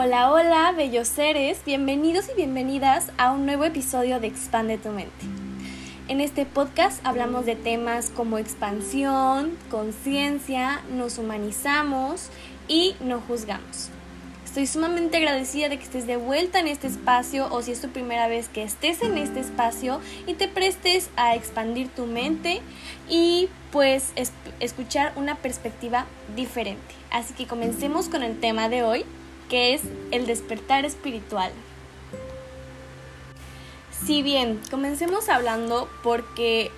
Hola, hola, bellos seres, bienvenidos y bienvenidas a un nuevo episodio de Expande tu mente. En este podcast hablamos de temas como expansión, conciencia, nos humanizamos y no juzgamos. Estoy sumamente agradecida de que estés de vuelta en este espacio o si es tu primera vez que estés en este espacio y te prestes a expandir tu mente y pues escuchar una perspectiva diferente. Así que comencemos con el tema de hoy, que es el despertar espiritual. Si bien, comencemos hablando porque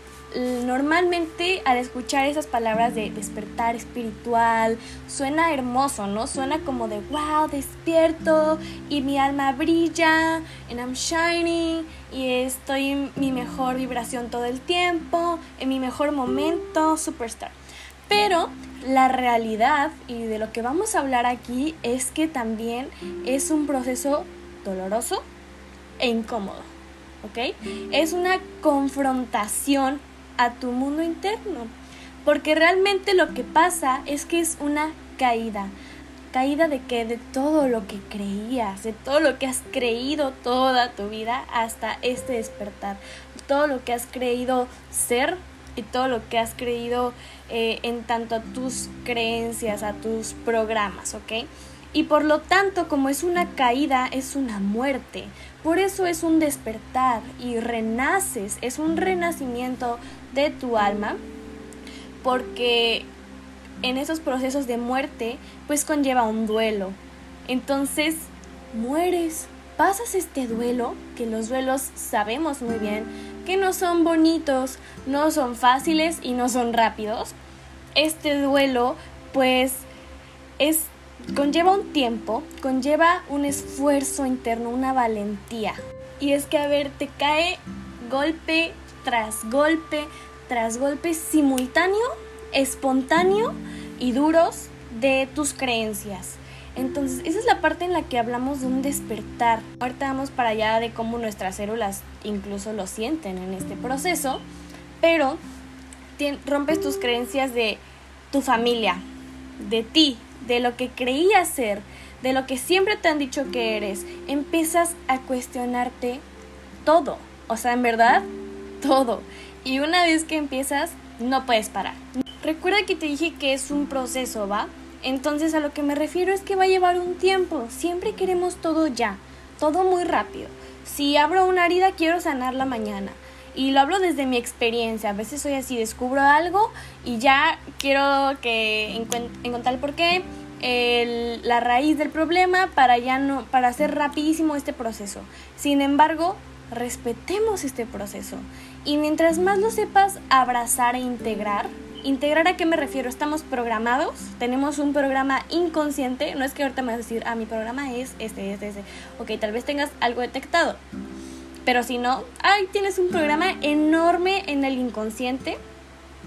normalmente al escuchar esas palabras de despertar espiritual, suena hermoso, ¿no? Suena como de, wow, despierto y mi alma brilla, and I'm shining, y estoy en mi mejor vibración todo el tiempo, en mi mejor momento, superstar. Pero la realidad y de lo que vamos a hablar aquí es que también es un proceso doloroso e incómodo, ¿ok? Es una confrontación a tu mundo interno, porque realmente lo que pasa es que es una caída. Caída de que de todo lo que creías, de todo lo que has creído toda tu vida hasta este despertar, todo lo que has creído ser y todo lo que has creído eh, en tanto a tus creencias, a tus programas, ¿ok? Y por lo tanto, como es una caída, es una muerte. Por eso es un despertar y renaces, es un renacimiento de tu alma, porque en esos procesos de muerte, pues conlleva un duelo. Entonces, mueres, pasas este duelo, que los duelos sabemos muy bien, que no son bonitos, no son fáciles y no son rápidos. Este duelo pues es conlleva un tiempo, conlleva un esfuerzo interno, una valentía. Y es que a ver, te cae golpe tras golpe tras golpe simultáneo, espontáneo y duros de tus creencias. Entonces, esa es la parte en la que hablamos de un despertar. Ahorita vamos para allá de cómo nuestras células incluso lo sienten en este proceso, pero rompes tus creencias de tu familia, de ti, de lo que creías ser, de lo que siempre te han dicho que eres. Empiezas a cuestionarte todo, o sea, en verdad, todo. Y una vez que empiezas, no puedes parar. Recuerda que te dije que es un proceso, ¿va? Entonces a lo que me refiero es que va a llevar un tiempo. Siempre queremos todo ya, todo muy rápido. Si abro una herida quiero sanarla mañana. Y lo hablo desde mi experiencia. A veces soy así, descubro algo y ya quiero que encontrar el porqué, el, la raíz del problema para ya no, para hacer rapidísimo este proceso. Sin embargo, respetemos este proceso. Y mientras más lo sepas abrazar e integrar, ¿Integrar a qué me refiero? Estamos programados, tenemos un programa inconsciente, no es que ahorita me vas a decir, ah, mi programa es este, este, este. Ok, tal vez tengas algo detectado, pero si no, ay, tienes un programa enorme en el inconsciente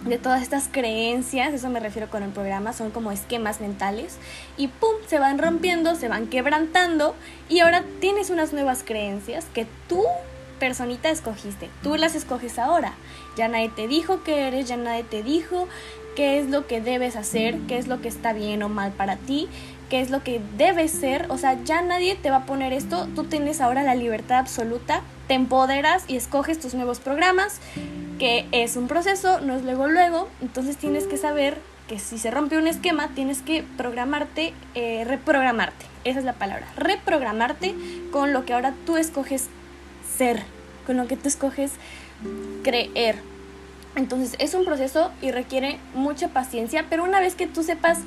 de todas estas creencias, eso me refiero con el programa, son como esquemas mentales y pum, se van rompiendo, se van quebrantando y ahora tienes unas nuevas creencias que tú personita escogiste, tú las escoges ahora. Ya nadie te dijo que eres, ya nadie te dijo qué es lo que debes hacer, qué es lo que está bien o mal para ti, qué es lo que debes ser, o sea, ya nadie te va a poner esto, tú tienes ahora la libertad absoluta, te empoderas y escoges tus nuevos programas, que es un proceso, no es luego luego, entonces tienes que saber que si se rompe un esquema, tienes que programarte, eh, reprogramarte, esa es la palabra, reprogramarte con lo que ahora tú escoges ser, con lo que tú escoges creer. Entonces es un proceso y requiere mucha paciencia, pero una vez que tú sepas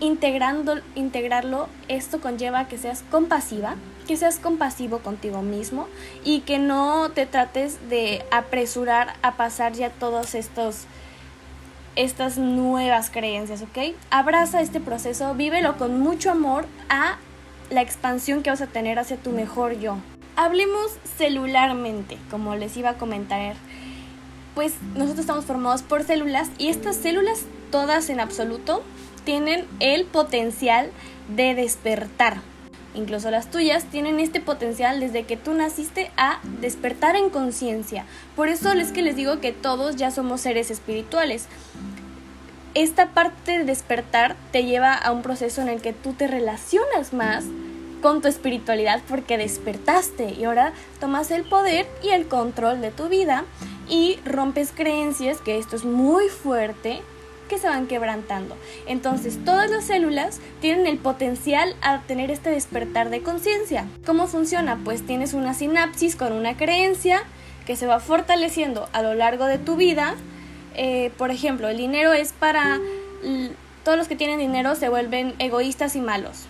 integrando, integrarlo, esto conlleva que seas compasiva, que seas compasivo contigo mismo y que no te trates de apresurar a pasar ya todos estos estas nuevas creencias, ¿ok? Abraza este proceso, vívelo con mucho amor a la expansión que vas a tener hacia tu mejor yo. Hablemos celularmente, como les iba a comentar. Pues nosotros estamos formados por células y estas células, todas en absoluto, tienen el potencial de despertar. Incluso las tuyas tienen este potencial desde que tú naciste a despertar en conciencia. Por eso es que les digo que todos ya somos seres espirituales. Esta parte de despertar te lleva a un proceso en el que tú te relacionas más con tu espiritualidad porque despertaste y ahora tomas el poder y el control de tu vida y rompes creencias, que esto es muy fuerte, que se van quebrantando. Entonces, todas las células tienen el potencial a tener este despertar de conciencia. ¿Cómo funciona? Pues tienes una sinapsis con una creencia que se va fortaleciendo a lo largo de tu vida. Eh, por ejemplo, el dinero es para... Todos los que tienen dinero se vuelven egoístas y malos.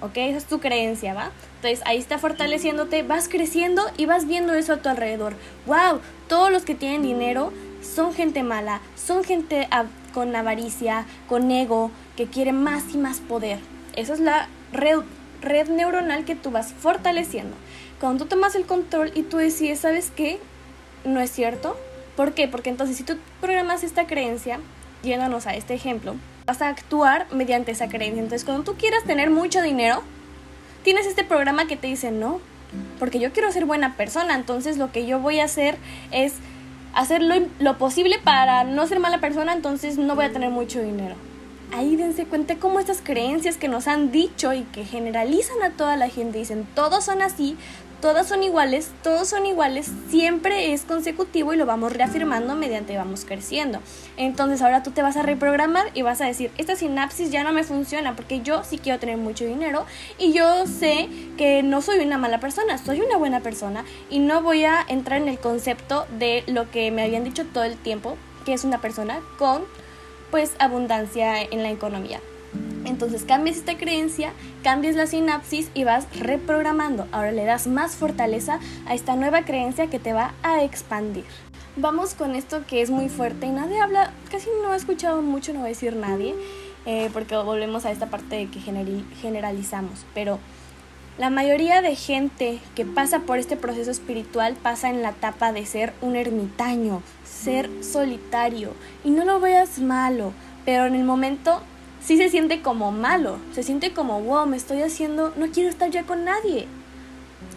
¿Ok? Esa es tu creencia, ¿va? Entonces ahí está fortaleciéndote, vas creciendo y vas viendo eso a tu alrededor. ¡Wow! Todos los que tienen dinero son gente mala, son gente con avaricia, con ego, que quiere más y más poder. Esa es la red, neuronal que tú vas fortaleciendo. Cuando tú tomas el control y tú decides, ¿sabes qué? No es cierto. ¿Por qué? Porque entonces si tú programas esta creencia, yéndonos a este ejemplo, vas a actuar mediante esa creencia. Entonces, cuando tú quieras tener mucho dinero, tienes este programa que te dice, no, porque yo quiero ser buena persona, entonces lo que yo voy a hacer es hacer lo, posible para no ser mala persona, entonces no voy a tener mucho dinero. Ahí dense cuenta cómo estas creencias que nos han dicho y que generalizan a toda la gente, dicen, todos son así, todas son iguales, todos son iguales, siempre es consecutivo y lo vamos reafirmando mediante vamos creciendo. Entonces ahora tú te vas a reprogramar y vas a decir, esta sinapsis ya no me funciona porque yo sí quiero tener mucho dinero y yo sé que no soy una mala persona, soy una buena persona y no voy a entrar en el concepto de lo que me habían dicho todo el tiempo, que es una persona con pues abundancia en la economía. Entonces cambias esta creencia, cambias la sinapsis y vas reprogramando. Ahora le das más fortaleza a esta nueva creencia que te va a expandir. Vamos con esto que es muy fuerte y nadie habla, casi no he escuchado mucho, no voy a decir nadie, eh, porque volvemos a esta parte de que generalizamos, pero la mayoría de gente que pasa por este proceso espiritual pasa en la etapa de ser un ermitaño, ser solitario, y no lo veas malo, pero en el momento sí se siente como malo, se siente como, wow, me estoy haciendo, no quiero estar ya con nadie.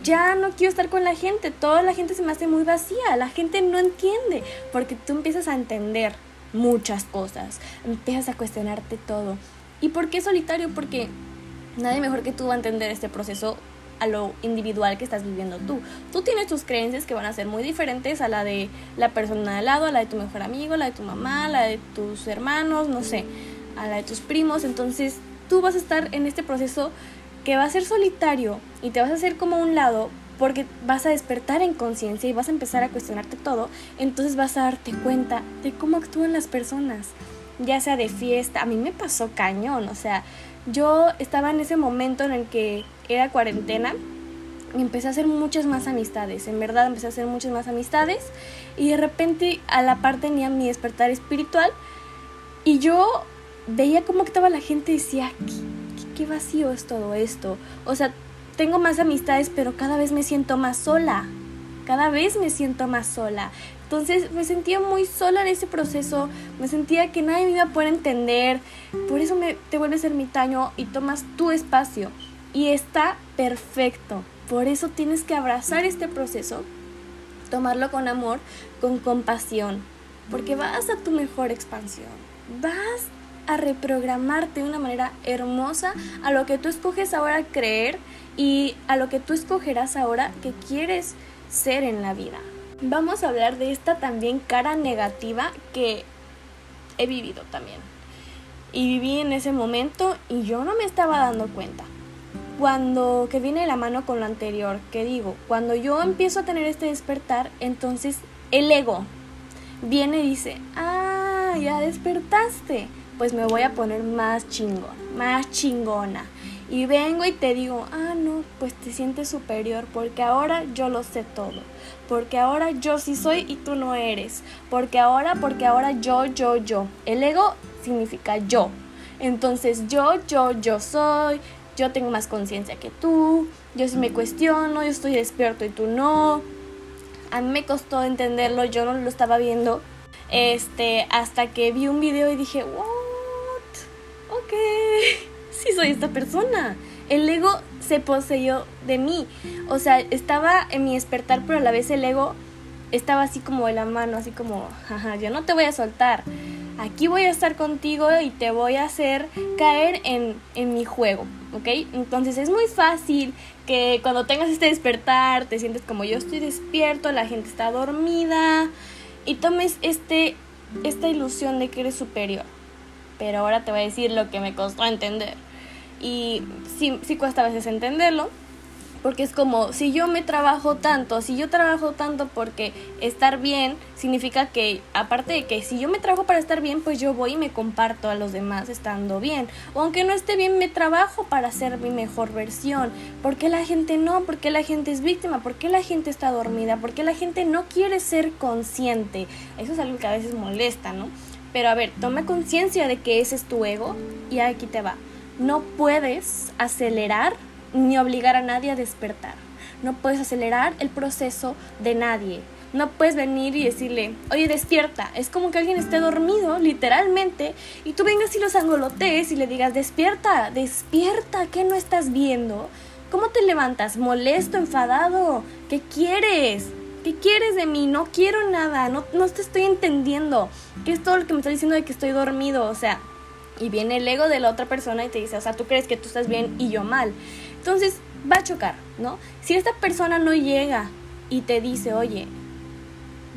Ya no quiero estar con la gente, toda la gente se me hace muy vacía, la gente no entiende, porque tú empiezas a entender muchas cosas, empiezas a cuestionarte todo. ¿Y por qué solitario? Porque nadie mejor que tú va a entender este proceso a lo individual que estás viviendo tú. Tú tienes tus creencias que van a ser muy diferentes a la de la persona de al lado, a la de tu mejor amigo, la de tu mamá, la de tus hermanos, no sé a la de tus primos, entonces tú vas a estar en este proceso que va a ser solitario y te vas a hacer como un lado porque vas a despertar en conciencia y vas a empezar a cuestionarte todo, entonces vas a darte cuenta de cómo actúan las personas, ya sea de fiesta, a mí me pasó cañón, o sea, yo estaba en ese momento en el que era cuarentena y empecé a hacer muchas más amistades, en verdad empecé a hacer muchas más amistades y de repente a la par tenía mi despertar espiritual y yo veía cómo estaba la gente y decía, ¿qué, vacío es todo esto. O sea, tengo más amistades, pero cada vez me siento más sola. Cada vez me siento más sola. Entonces me sentía muy sola en ese proceso, me sentía que nadie me iba a poder entender, por eso me, te vuelves ermitaño y tomas tu espacio. Y está perfecto, por eso tienes que abrazar este proceso, tomarlo con amor, con compasión, porque vas a tu mejor expansión, vas a reprogramarte de una manera hermosa a lo que tú escoges ahora creer y a lo que tú escogerás ahora que quieres ser en la vida. Vamos a hablar de esta también cara negativa que he vivido también. Y viví en ese momento y yo no me estaba dando cuenta. Cuando que viene la mano con lo anterior, que digo, cuando yo empiezo a tener este despertar, entonces el ego viene y dice, ah, ya despertaste pues me voy a poner más chingón, más chingona. Y vengo y te digo, ah, no, pues te sientes superior porque ahora yo lo sé todo. Porque ahora yo sí soy y tú no eres. Porque ahora, porque ahora yo, yo, yo. El ego significa yo. Entonces yo, yo, yo soy. Yo tengo más conciencia que tú. Yo sí me cuestiono, yo estoy despierto y tú no. A mí me costó entenderlo, yo no lo estaba viendo. Este, hasta que vi un video y dije, wow sí soy esta persona. El ego se poseyó de mí. O sea, estaba en mi despertar, pero a la vez el ego estaba así como de la mano, así como, jaja, yo no te voy a soltar. aquí voy a estar contigo y te voy a hacer caer en, en mi juego, ¿ok? Entonces es muy fácil que cuando tengas este despertar te sientes como yo estoy despierto, la gente está dormida y tomes este, esta ilusión de que eres superior. Pero ahora te voy a decir lo que me costó entender. Y sí, sí cuesta a veces entenderlo, porque es como, si yo me trabajo tanto, si yo trabajo tanto porque estar bien significa que, aparte de que si yo me trabajo para estar bien, pues yo voy y me comparto a los demás estando bien. O aunque no esté bien, me trabajo para ser mi mejor versión. ¿Por qué la gente no? ¿Por qué la gente es víctima? ¿Por qué la gente está dormida? ¿Por qué la gente no quiere ser consciente? Eso es algo que a veces molesta, ¿no? Pero a ver, toma conciencia de que ese es tu ego y aquí te va. No puedes acelerar ni obligar a nadie a despertar. No puedes acelerar el proceso de nadie. No puedes venir y decirle, oye, despierta. Es como que alguien esté dormido, literalmente, y tú vengas y los angolotees y le digas, despierta, despierta, ¿qué no estás viendo? ¿Cómo te levantas? ¿Molesto, enfadado? ¿Qué quieres? ¿Qué quieres de mí? No quiero nada, no, no te estoy entendiendo. ¿Qué es todo lo que me está diciendo de que estoy dormido? O sea, y viene el ego de la otra persona y te dice, o sea, tú crees que tú estás bien y yo mal. Entonces va a chocar, ¿no? Si esta persona no llega y te dice, oye,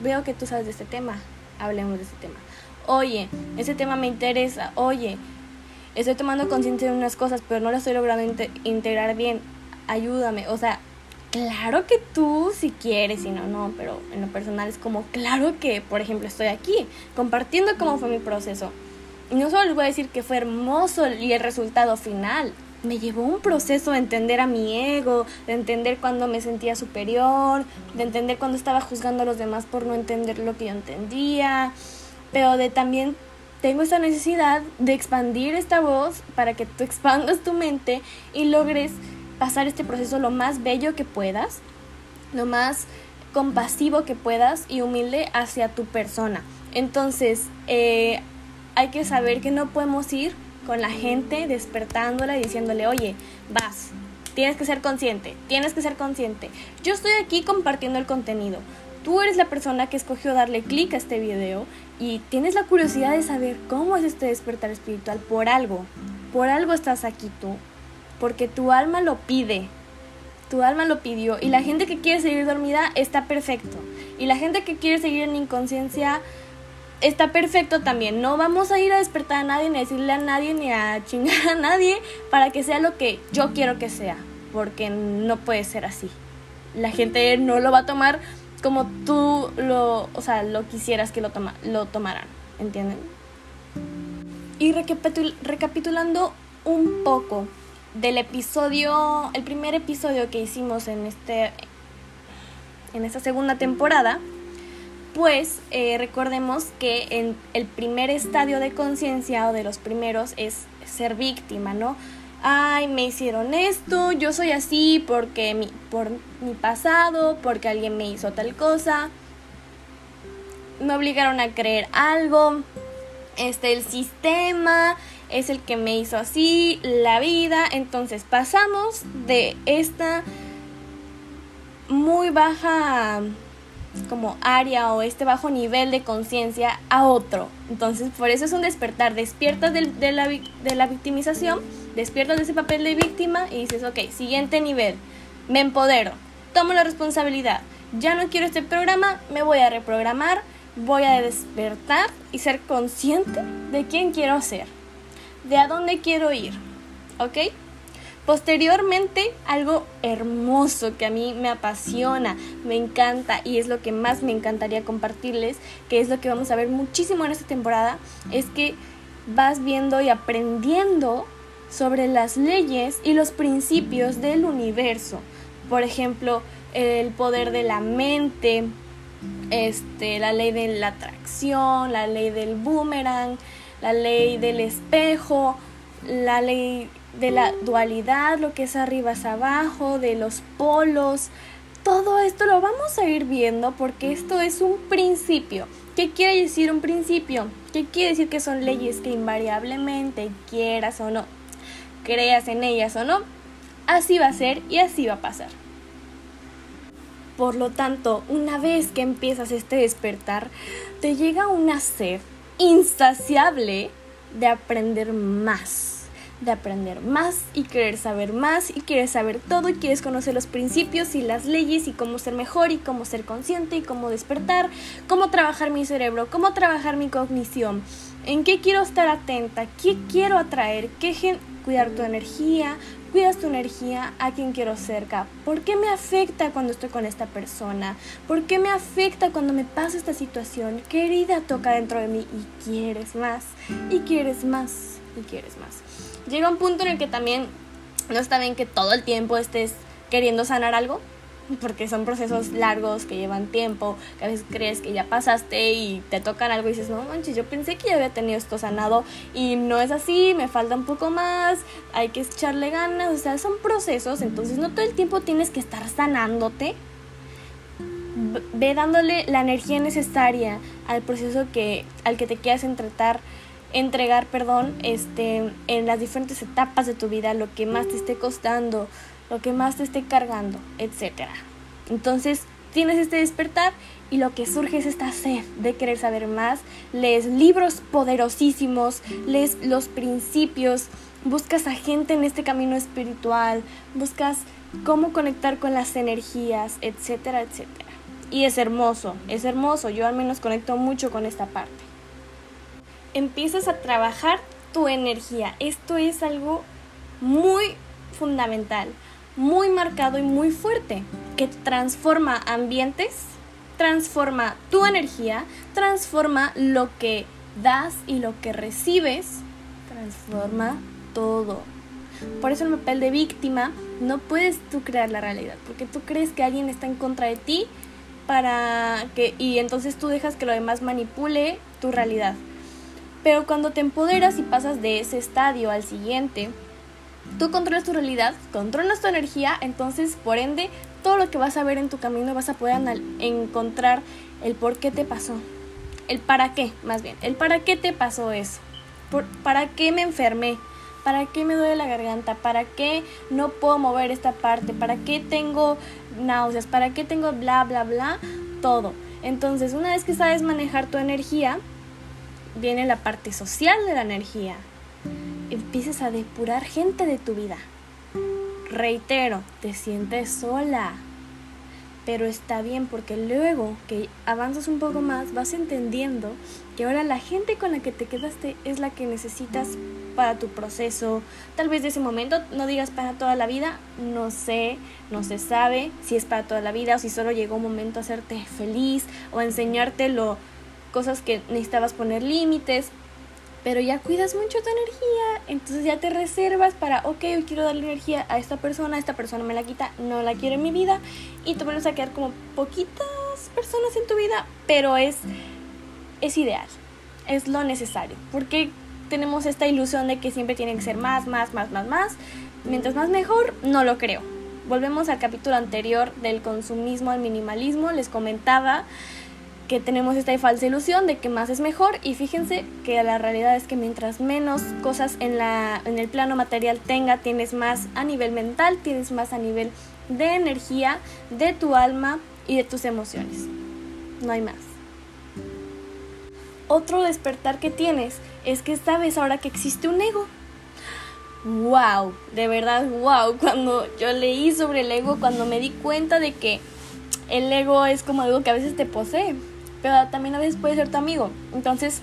veo que tú sabes de este tema, hablemos de este tema. Oye, ese tema me interesa, oye, estoy tomando conciencia de unas cosas, pero no las estoy logrando integrar bien, ayúdame. O sea, claro que tú si quieres y no, no, pero en lo personal es como, claro que, por ejemplo, estoy aquí compartiendo cómo fue mi proceso. No solo les voy a decir que fue hermoso y el resultado final, me llevó un proceso de entender a mi ego, de entender cuando me sentía superior, de entender cuando estaba juzgando a los demás por no entender lo que yo entendía, pero de también tengo esa necesidad de expandir esta voz para que tú expandas tu mente y logres pasar este proceso lo más bello que puedas, lo más compasivo que puedas y humilde hacia tu persona. Entonces, eh, hay que saber que no podemos ir con la gente, despertándola y diciéndole, oye, vas, tienes que ser consciente, tienes que ser consciente. Yo estoy aquí compartiendo el contenido. Tú eres la persona que escogió darle clic a este video y tienes la curiosidad de saber cómo es este despertar espiritual por algo. Por algo estás aquí tú. Porque tu alma lo pide. Tu alma lo pidió. Y la gente que quiere seguir dormida está perfecto. Y la gente que quiere seguir en inconsciencia está perfecto también. No vamos a ir a despertar a nadie, ni a decirle a nadie, ni a chingar a nadie para que sea lo que yo quiero que sea. Porque no puede ser así. La gente no lo va a tomar como tú lo, o sea, lo quisieras que lo, toma, lo tomaran. ¿Entienden? Y recapitulando un poco del episodio, el primer episodio que hicimos en este en esta segunda temporada, pues recordemos que en el primer estadio de conciencia o de los primeros es ser víctima, ¿no? Ay, me hicieron esto, yo soy así porque mi, por mi pasado, porque alguien me hizo tal cosa, me obligaron a creer algo, este, el sistema es el que me hizo así, la vida, entonces pasamos de esta muy baja como área o este bajo nivel de conciencia a otro. Entonces, por eso es un despertar. Despiertas de, la, de la victimización, despiertas de ese papel de víctima y dices, ok, siguiente nivel, me empodero, tomo la responsabilidad. Ya no quiero este programa, me voy a reprogramar, voy a despertar y ser consciente de quién quiero ser, de a dónde quiero ir. ¿Ok? Posteriormente, algo hermoso que a mí me apasiona, me encanta y es lo que más me encantaría compartirles, que es lo que vamos a ver muchísimo en esta temporada, es que vas viendo y aprendiendo sobre las leyes y los principios del universo. Por ejemplo, el poder de la mente, este, la ley de la atracción, la ley del boomerang, la ley del espejo, la ley de la dualidad, lo que es arriba es abajo, de los polos. Todo esto lo vamos a ir viendo porque esto es un principio. ¿Qué quiere decir un principio? ¿Qué quiere decir que son leyes que invariablemente quieras o no, creas en ellas o no, así va a ser y así va a pasar? Por lo tanto, una vez que empiezas este despertar, te llega una sed insaciable de aprender más de aprender más y querer saber más y quieres saber todo y quieres conocer los principios y las leyes y cómo ser mejor y cómo ser consciente y cómo despertar, cómo trabajar mi cerebro, cómo trabajar mi cognición, en qué quiero estar atenta, qué quiero atraer, qué cuidar tu energía, cuidas tu energía a quien quiero cerca. ¿Por qué me afecta cuando estoy con esta persona? ¿Por qué me afecta cuando me pasa esta situación? ¿Qué herida toca dentro de mí? Y quieres más, y quieres más, y quieres más llega un punto en el que también no está bien que todo el tiempo estés queriendo sanar algo, porque son procesos largos que llevan tiempo, que a veces crees que ya pasaste y te tocan algo y dices, no manches, yo pensé que ya había tenido esto sanado y no es así, me falta un poco más, hay que echarle ganas, o sea, son procesos, entonces no todo el tiempo tienes que estar sanándote. Ve dándole la energía necesaria al proceso que, al que te quieras entretar entregar, perdón, este, en las diferentes etapas de tu vida, lo que más te esté costando, lo que más te esté cargando, etc. Entonces, tienes este despertar y lo que surge es esta sed de querer saber más, lees libros poderosísimos, lees los principios, buscas a gente en este camino espiritual, buscas cómo conectar con las energías, etcétera, etcétera. Y es hermoso, es hermoso, yo al menos conecto mucho con esta parte empiezas a trabajar tu energía. Esto es algo muy fundamental, muy marcado y muy fuerte, que transforma ambientes, transforma tu energía, transforma lo que das y lo que recibes, transforma todo. Por eso el papel de víctima no puedes tú crear la realidad, porque tú crees que alguien está en contra de ti para que y entonces tú dejas que lo demás manipule tu realidad. Pero cuando te empoderas y pasas de ese estadio al siguiente, tú controlas tu realidad, controlas tu energía, entonces por ende todo lo que vas a ver en tu camino vas a poder encontrar el por qué te pasó, el para qué, más bien, el para qué te pasó eso, para qué me enfermé, para qué me duele la garganta, para qué no puedo mover esta parte, para qué tengo náuseas, para qué tengo bla, bla, bla, todo. Entonces, una vez que sabes manejar tu energía, viene la parte social de la energía. Empiezas a depurar gente de tu vida. Reitero, te sientes sola. Pero está bien porque luego que avanzas un poco más vas entendiendo que ahora la gente con la que te quedaste es la que necesitas para tu proceso. Tal vez de ese momento no digas para toda la vida, no sé, no se sabe si es para toda la vida o si solo llegó un momento a hacerte feliz o enseñarte lo, cosas que necesitabas poner límites, pero ya cuidas mucho tu energía, entonces ya te reservas para, ok, hoy quiero darle energía a esta persona, esta persona me la quita, no la quiero en mi vida, y te vuelves a quedar como poquitas personas en tu vida, pero es, es ideal, es lo necesario, porque tenemos esta ilusión de que siempre tienen que ser más, más, más, más, más, mientras más mejor, no lo creo. Volvemos al capítulo anterior del consumismo, al minimalismo, les comentaba que tenemos esta falsa ilusión de que más es mejor y fíjense que la realidad es que mientras menos cosas en, la, en el plano material tenga, tienes más a nivel mental, tienes más a nivel de energía, de tu alma y de tus emociones. No hay más. Otro despertar que tienes es que sabes ahora que existe un ego. ¡Wow! De verdad, wow. Cuando yo leí sobre el ego, cuando me di cuenta de que el ego es como algo que a veces te posee pero también a veces puede ser tu amigo. Entonces,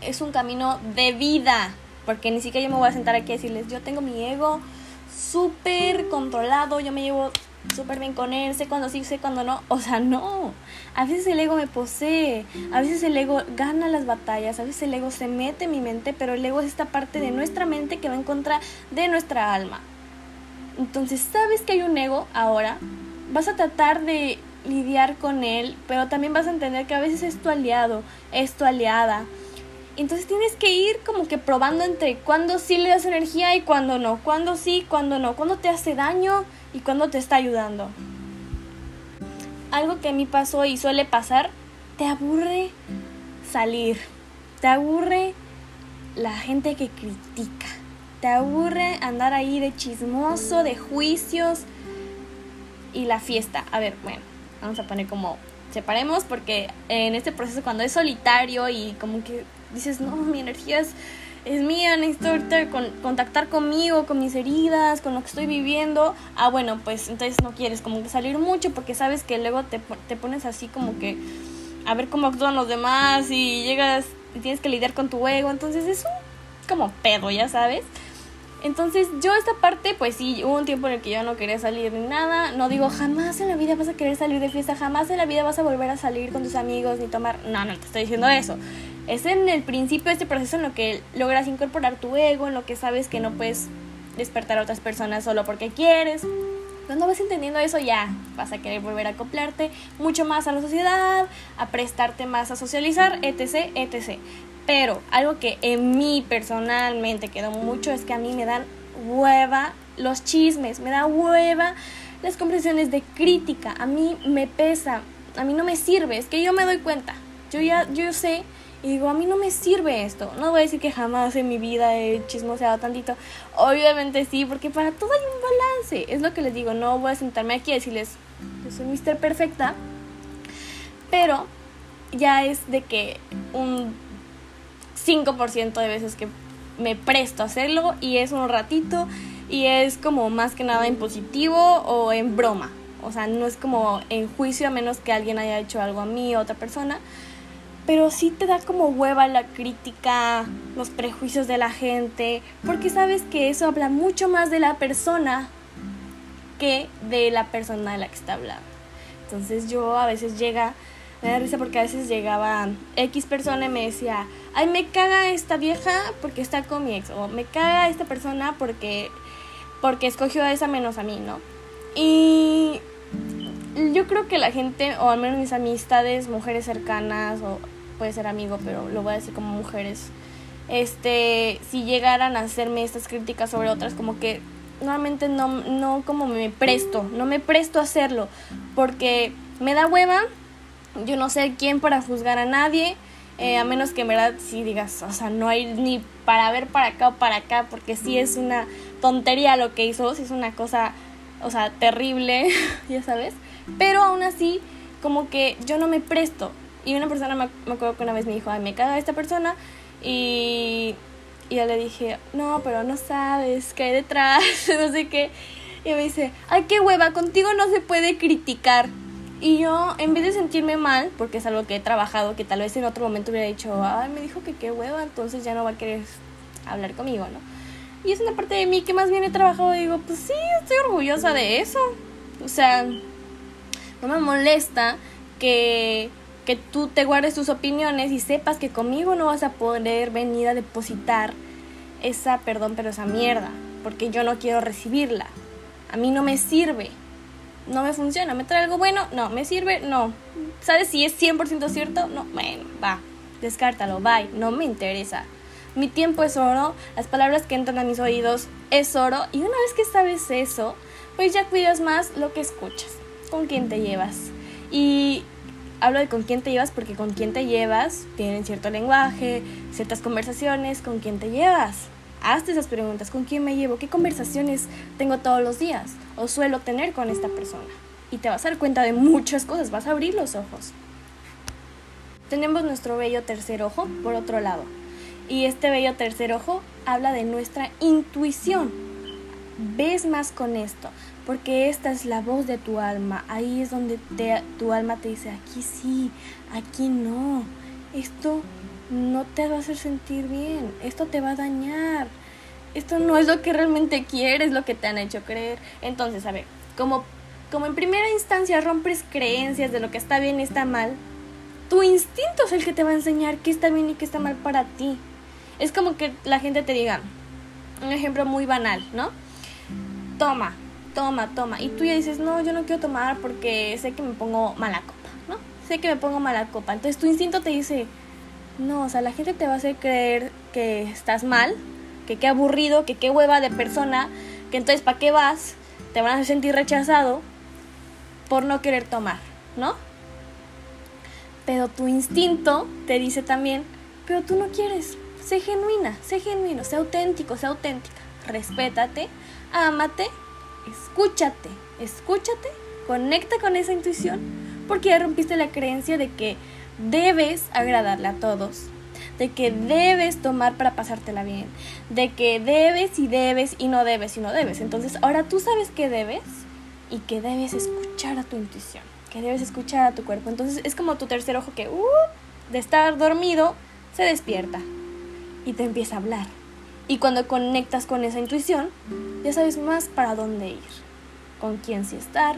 es un camino de vida, porque ni siquiera yo me voy a sentar aquí a decirles, yo tengo mi ego súper controlado, yo me llevo súper bien con él, sé cuando sí, sé cuando no. O sea, no. A veces el ego me posee, a veces el ego gana las batallas, a veces el ego se mete en mi mente, pero el ego es esta parte de nuestra mente que va en contra de nuestra alma. Entonces, ¿sabes que hay un ego ahora? Vas a tratar de lidiar con él, pero también vas a entender que a veces es tu aliado, es tu aliada. Entonces tienes que ir como que probando entre cuándo sí le das energía y cuándo no, cuándo sí, cuándo no, cuándo te hace daño y cuándo te está ayudando. Algo que a mí pasó y suele pasar, te aburre salir, te aburre la gente que critica, te aburre andar ahí de chismoso, de juicios y la fiesta. A ver, bueno, vamos a poner como separemos porque en este proceso cuando es solitario y como que dices, no, mi energía es, mía, necesito ahorita con, contactar conmigo, con mis heridas, con lo que estoy viviendo. Ah, bueno, pues entonces no quieres como que salir mucho porque sabes que luego te, te pones así como que a ver cómo actúan los demás y llegas y tienes que lidiar con tu ego. Entonces es un como pedo, ya sabes. Entonces yo esta parte, pues sí, hubo un tiempo en el que yo no quería salir ni nada. No digo, jamás en la vida vas a querer salir de fiesta, jamás en la vida vas a volver a salir con tus amigos ni tomar... No, no te estoy diciendo eso. Es en el principio de este proceso en lo que logras incorporar tu ego, en lo que sabes que no puedes despertar a otras personas solo porque quieres. Cuando vas entendiendo eso ya vas a querer volver a acoplarte mucho más a la sociedad, a prestarte más a socializar, etc, etc. Pero algo que en mí personalmente quedó mucho es que a mí me dan hueva los chismes, me da hueva las conversaciones de crítica, a mí me pesa, a mí no me sirve, es que yo me doy cuenta, yo ya, yo sé y digo, a mí no me sirve esto, no voy a decir que jamás en mi vida he chismoseado tantito, obviamente sí, porque para todo hay un balance, es lo que les digo, no voy a sentarme aquí a decirles, yo soy Mr. Perfecta, pero ya es de que un 5% de veces que me presto a hacerlo y es un ratito y es como más que nada en positivo o en broma. O sea, no es como en juicio a menos que alguien haya hecho algo a mí o a otra persona. Pero sí te da como hueva la crítica, los prejuicios de la gente, porque sabes que eso habla mucho más de la persona que de la persona de la que está hablando. Entonces yo a veces llega me da risa porque a veces llegaba X persona y me decía, ay, me caga esta vieja porque está con mi ex, o me caga esta persona porque, porque escogió a esa menos a mí, ¿no? Y yo creo que la gente, o al menos mis amistades, mujeres cercanas, o puede ser amigo, pero lo voy a decir como mujeres, este, si llegaran a hacerme estas críticas sobre otras, como que normalmente no, no como me presto, no me presto a hacerlo, porque me da hueva yo no sé quién para juzgar a nadie, eh, a menos que en verdad sí digas, o sea, no hay ni para ver para acá o para acá, porque sí es una tontería lo que hizo, sí es una cosa, o sea, terrible, ya sabes. Pero aún así, como que yo no me presto. Y una persona me, acuerdo que una vez me dijo, ay, me caga esta persona. Y, y yo le dije, no, pero no sabes qué hay detrás, no sé qué. Y me dice, ay, qué hueva, contigo no se puede criticar. Y yo, en vez de sentirme mal, porque es algo que he trabajado, que tal vez en otro momento hubiera dicho, ay, me dijo que qué hueva, entonces ya no va a querer hablar conmigo, ¿no? Y es una parte de mí que más bien he trabajado digo, pues sí, estoy orgullosa de eso. O sea, no me molesta que, que tú te guardes tus opiniones y sepas que conmigo no vas a poder venir a depositar esa, perdón, pero esa mierda, porque yo no quiero recibirla. A mí no me sirve no me funciona. ¿Me trae algo bueno? No. ¿Me sirve? No. ¿Sabes si es 100% cierto? No. Bueno, va. Descártalo. Bye. No me interesa. Mi tiempo es oro. Las palabras que entran a mis oídos es oro. Y una vez que sabes eso, pues ya cuidas más lo que escuchas. Con quién te llevas. Y hablo de con quién te llevas porque con quién te llevas tienen cierto lenguaje, ciertas conversaciones, con quién te llevas. Hazte esas preguntas, ¿con quién me llevo? ¿Qué conversaciones tengo todos los días o suelo tener con esta persona? Y te vas a dar cuenta de muchas cosas, vas a abrir los ojos. Tenemos nuestro bello tercer ojo por otro lado. Y este bello tercer ojo habla de nuestra intuición. Ves más con esto, porque esta es la voz de tu alma. Ahí es donde tu alma te dice, aquí sí, aquí no. Esto no te va a hacer sentir bien, esto te va a dañar, esto no es lo que realmente quieres, lo que te han hecho creer. Entonces, a ver, como, como en primera instancia rompes creencias de lo que está bien y está mal, tu instinto es el que te va a enseñar qué está bien y qué está mal para ti. Es como que la gente te diga, un ejemplo muy banal, ¿no? Toma, toma, toma. Y tú ya dices, no, yo no quiero tomar porque sé que me pongo mala copa, ¿no? Sé que me pongo mala copa. Entonces tu instinto te dice, no, o sea, la gente te va a hacer creer que estás mal, que qué aburrido, que qué hueva de persona, que entonces ¿para qué vas? Te van a sentir rechazado por no querer tomar, ¿no? Pero tu instinto te dice también, pero tú no quieres. Sé genuina, sé genuino, sé auténtico, sé auténtica. Respétate, ámate, escúchate, escúchate, conecta con esa intuición, porque ya rompiste la creencia de que debes agradarle a todos. de que debes tomar para pasártela bien, de que debes y debes y no debes y no debes. Entonces ahora tú sabes que debes y que debes escuchar a tu intuición, que debes escuchar a tu cuerpo. Entonces es como tu tercer ojo que, uh, de estar dormido, se despierta y te empieza a hablar. Y cuando conectas con esa intuición, ya sabes más para dónde ir, con quién sí estar,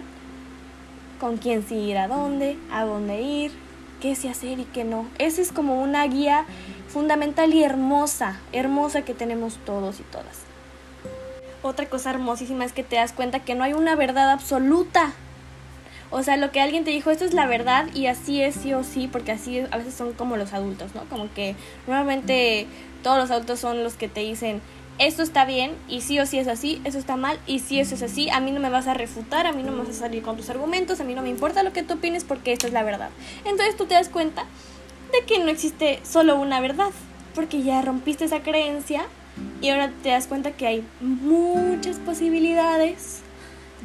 con quién sí ir a dónde, a dónde ir, qué sí hacer y qué no. Esa es como una guía fundamental y hermosa, hermosa que tenemos todos y todas. Otra cosa hermosísima es que te das cuenta que no hay una verdad absoluta. O sea, lo que alguien te dijo, esto es la verdad y así es sí o sí, porque así a veces son como los adultos, ¿no? Como que normalmente todos los adultos son los que te dicen, esto está bien y sí o sí es así, eso está mal y si eso es así, a mí no me vas a refutar, a mí no me vas a salir con tus argumentos, a mí no me importa lo que tú opines porque esta es la verdad. Entonces tú te das cuenta de que no existe solo una verdad, porque ya rompiste esa creencia y ahora te das cuenta que hay muchas posibilidades.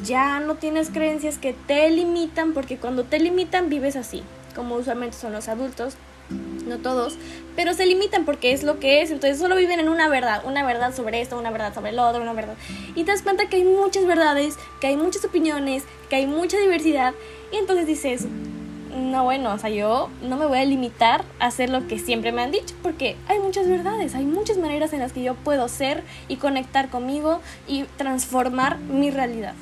Ya no tienes creencias que te limitan, porque cuando te limitan vives así, como usualmente son los adultos, no todos, pero se limitan porque es lo que es, entonces solo viven en una verdad, una verdad sobre esto, una verdad sobre lo otro, una verdad. Y te das cuenta que hay muchas verdades, que hay muchas opiniones, que hay mucha diversidad, y entonces dices, no bueno, o sea, yo no me voy a limitar a hacer lo que siempre me han dicho, porque hay muchas verdades, hay muchas maneras en las que yo puedo ser y conectar conmigo y transformar mi realidad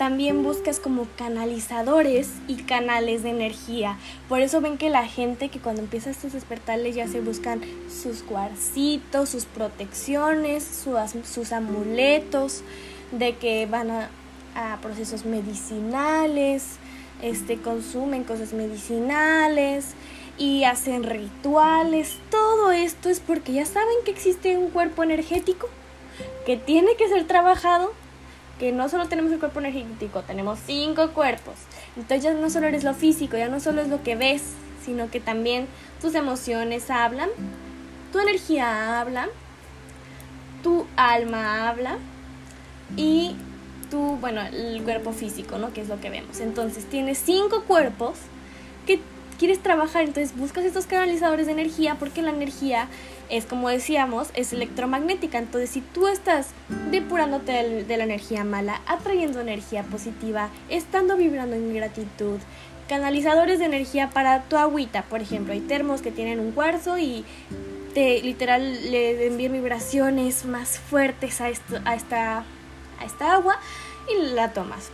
también buscas como canalizadores y canales de energía. Por eso ven que la gente que cuando empieza estos despertarles ya se buscan sus cuarcitos, sus protecciones, sus, amuletos, de que van a, a procesos medicinales, este, consumen cosas medicinales y hacen rituales. Todo esto es porque ya saben que existe un cuerpo energético que tiene que ser trabajado que no solo tenemos el cuerpo energético, tenemos cinco cuerpos. Entonces ya no solo eres lo físico, ya no solo es lo que ves, sino que también tus emociones hablan, tu energía habla, tu alma habla y tu, bueno, el cuerpo físico, ¿no? Que es lo que vemos. Entonces tienes cinco cuerpos que quieres trabajar, entonces buscas estos canalizadores de energía porque la energía es como decíamos, es electromagnética. Entonces, si tú estás depurándote de la energía mala, atrayendo energía positiva, estando vibrando en gratitud, canalizadores de energía para tu agüita, por ejemplo, hay termos que tienen un cuarzo y te literal le envían vibraciones más fuertes a, esta, a esta agua y la tomas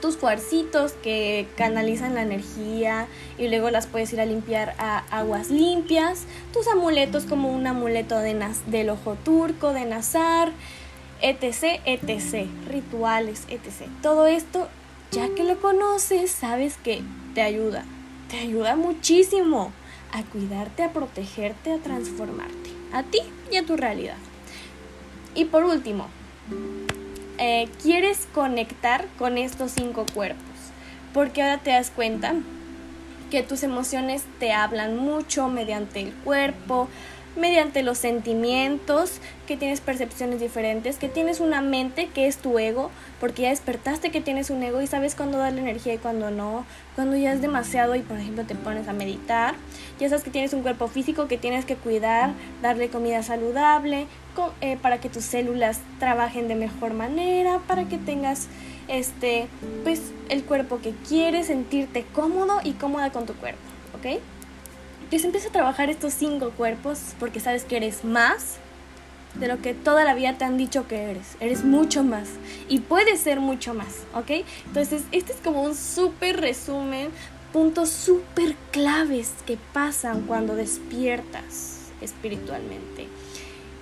tus cuarcitos que canalizan la energía y luego las puedes ir a limpiar a aguas limpias, tus amuletos como un amuleto de del ojo turco, de Nazar, etc, etc, rituales, etc. Todo esto, ya que lo conoces, sabes que te ayuda, te ayuda muchísimo a cuidarte, a protegerte, a transformarte, a ti y a tu realidad. Y por último, eh, quieres conectar con estos cinco cuerpos, porque ahora te das cuenta que tus emociones te hablan mucho mediante el cuerpo, mediante los sentimientos, que tienes percepciones diferentes, que tienes una mente que es tu ego, porque ya despertaste que tienes un ego y sabes cuándo darle energía y cuándo no, cuando ya es demasiado y por ejemplo te pones a meditar, ya sabes que tienes un cuerpo físico que tienes que cuidar, darle comida saludable, eh, para que tus células trabajen de mejor manera, para que tengas este, pues el cuerpo que quieres, sentirte cómodo y cómoda con tu cuerpo, ¿ok? Entonces empieza a trabajar estos cinco cuerpos porque sabes que eres más de lo que toda la vida te han dicho que eres. Eres mucho más y puedes ser mucho más, ¿ok? Entonces este es como un súper resumen, puntos súper claves que pasan cuando despiertas espiritualmente.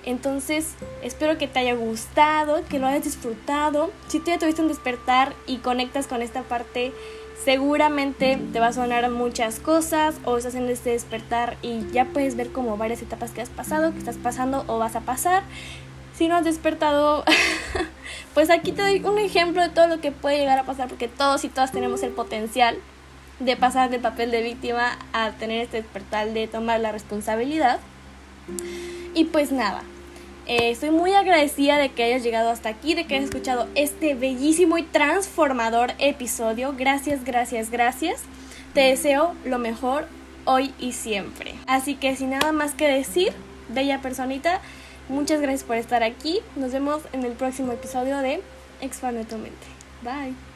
Entonces, espero que te haya gustado, que lo hayas disfrutado. Si ya tuviste un despertar y conectas con esta parte, seguramente te va a sonar muchas cosas o estás en este despertar y ya puedes ver como varias etapas que has pasado, que estás pasando o vas a pasar. Si no has despertado, pues aquí te doy un ejemplo de todo lo que puede llegar a pasar porque todos y todas tenemos el potencial de pasar del papel de víctima a tener este despertar de tomar la responsabilidad. Y pues nada, eh, estoy muy agradecida de que hayas llegado hasta aquí, de que hayas escuchado este bellísimo y transformador episodio. Gracias, gracias, gracias. Te deseo lo mejor hoy y siempre. Así que sin nada más que decir, bella personita, muchas gracias por estar aquí. Nos vemos en el próximo episodio de Expande tu mente. Bye.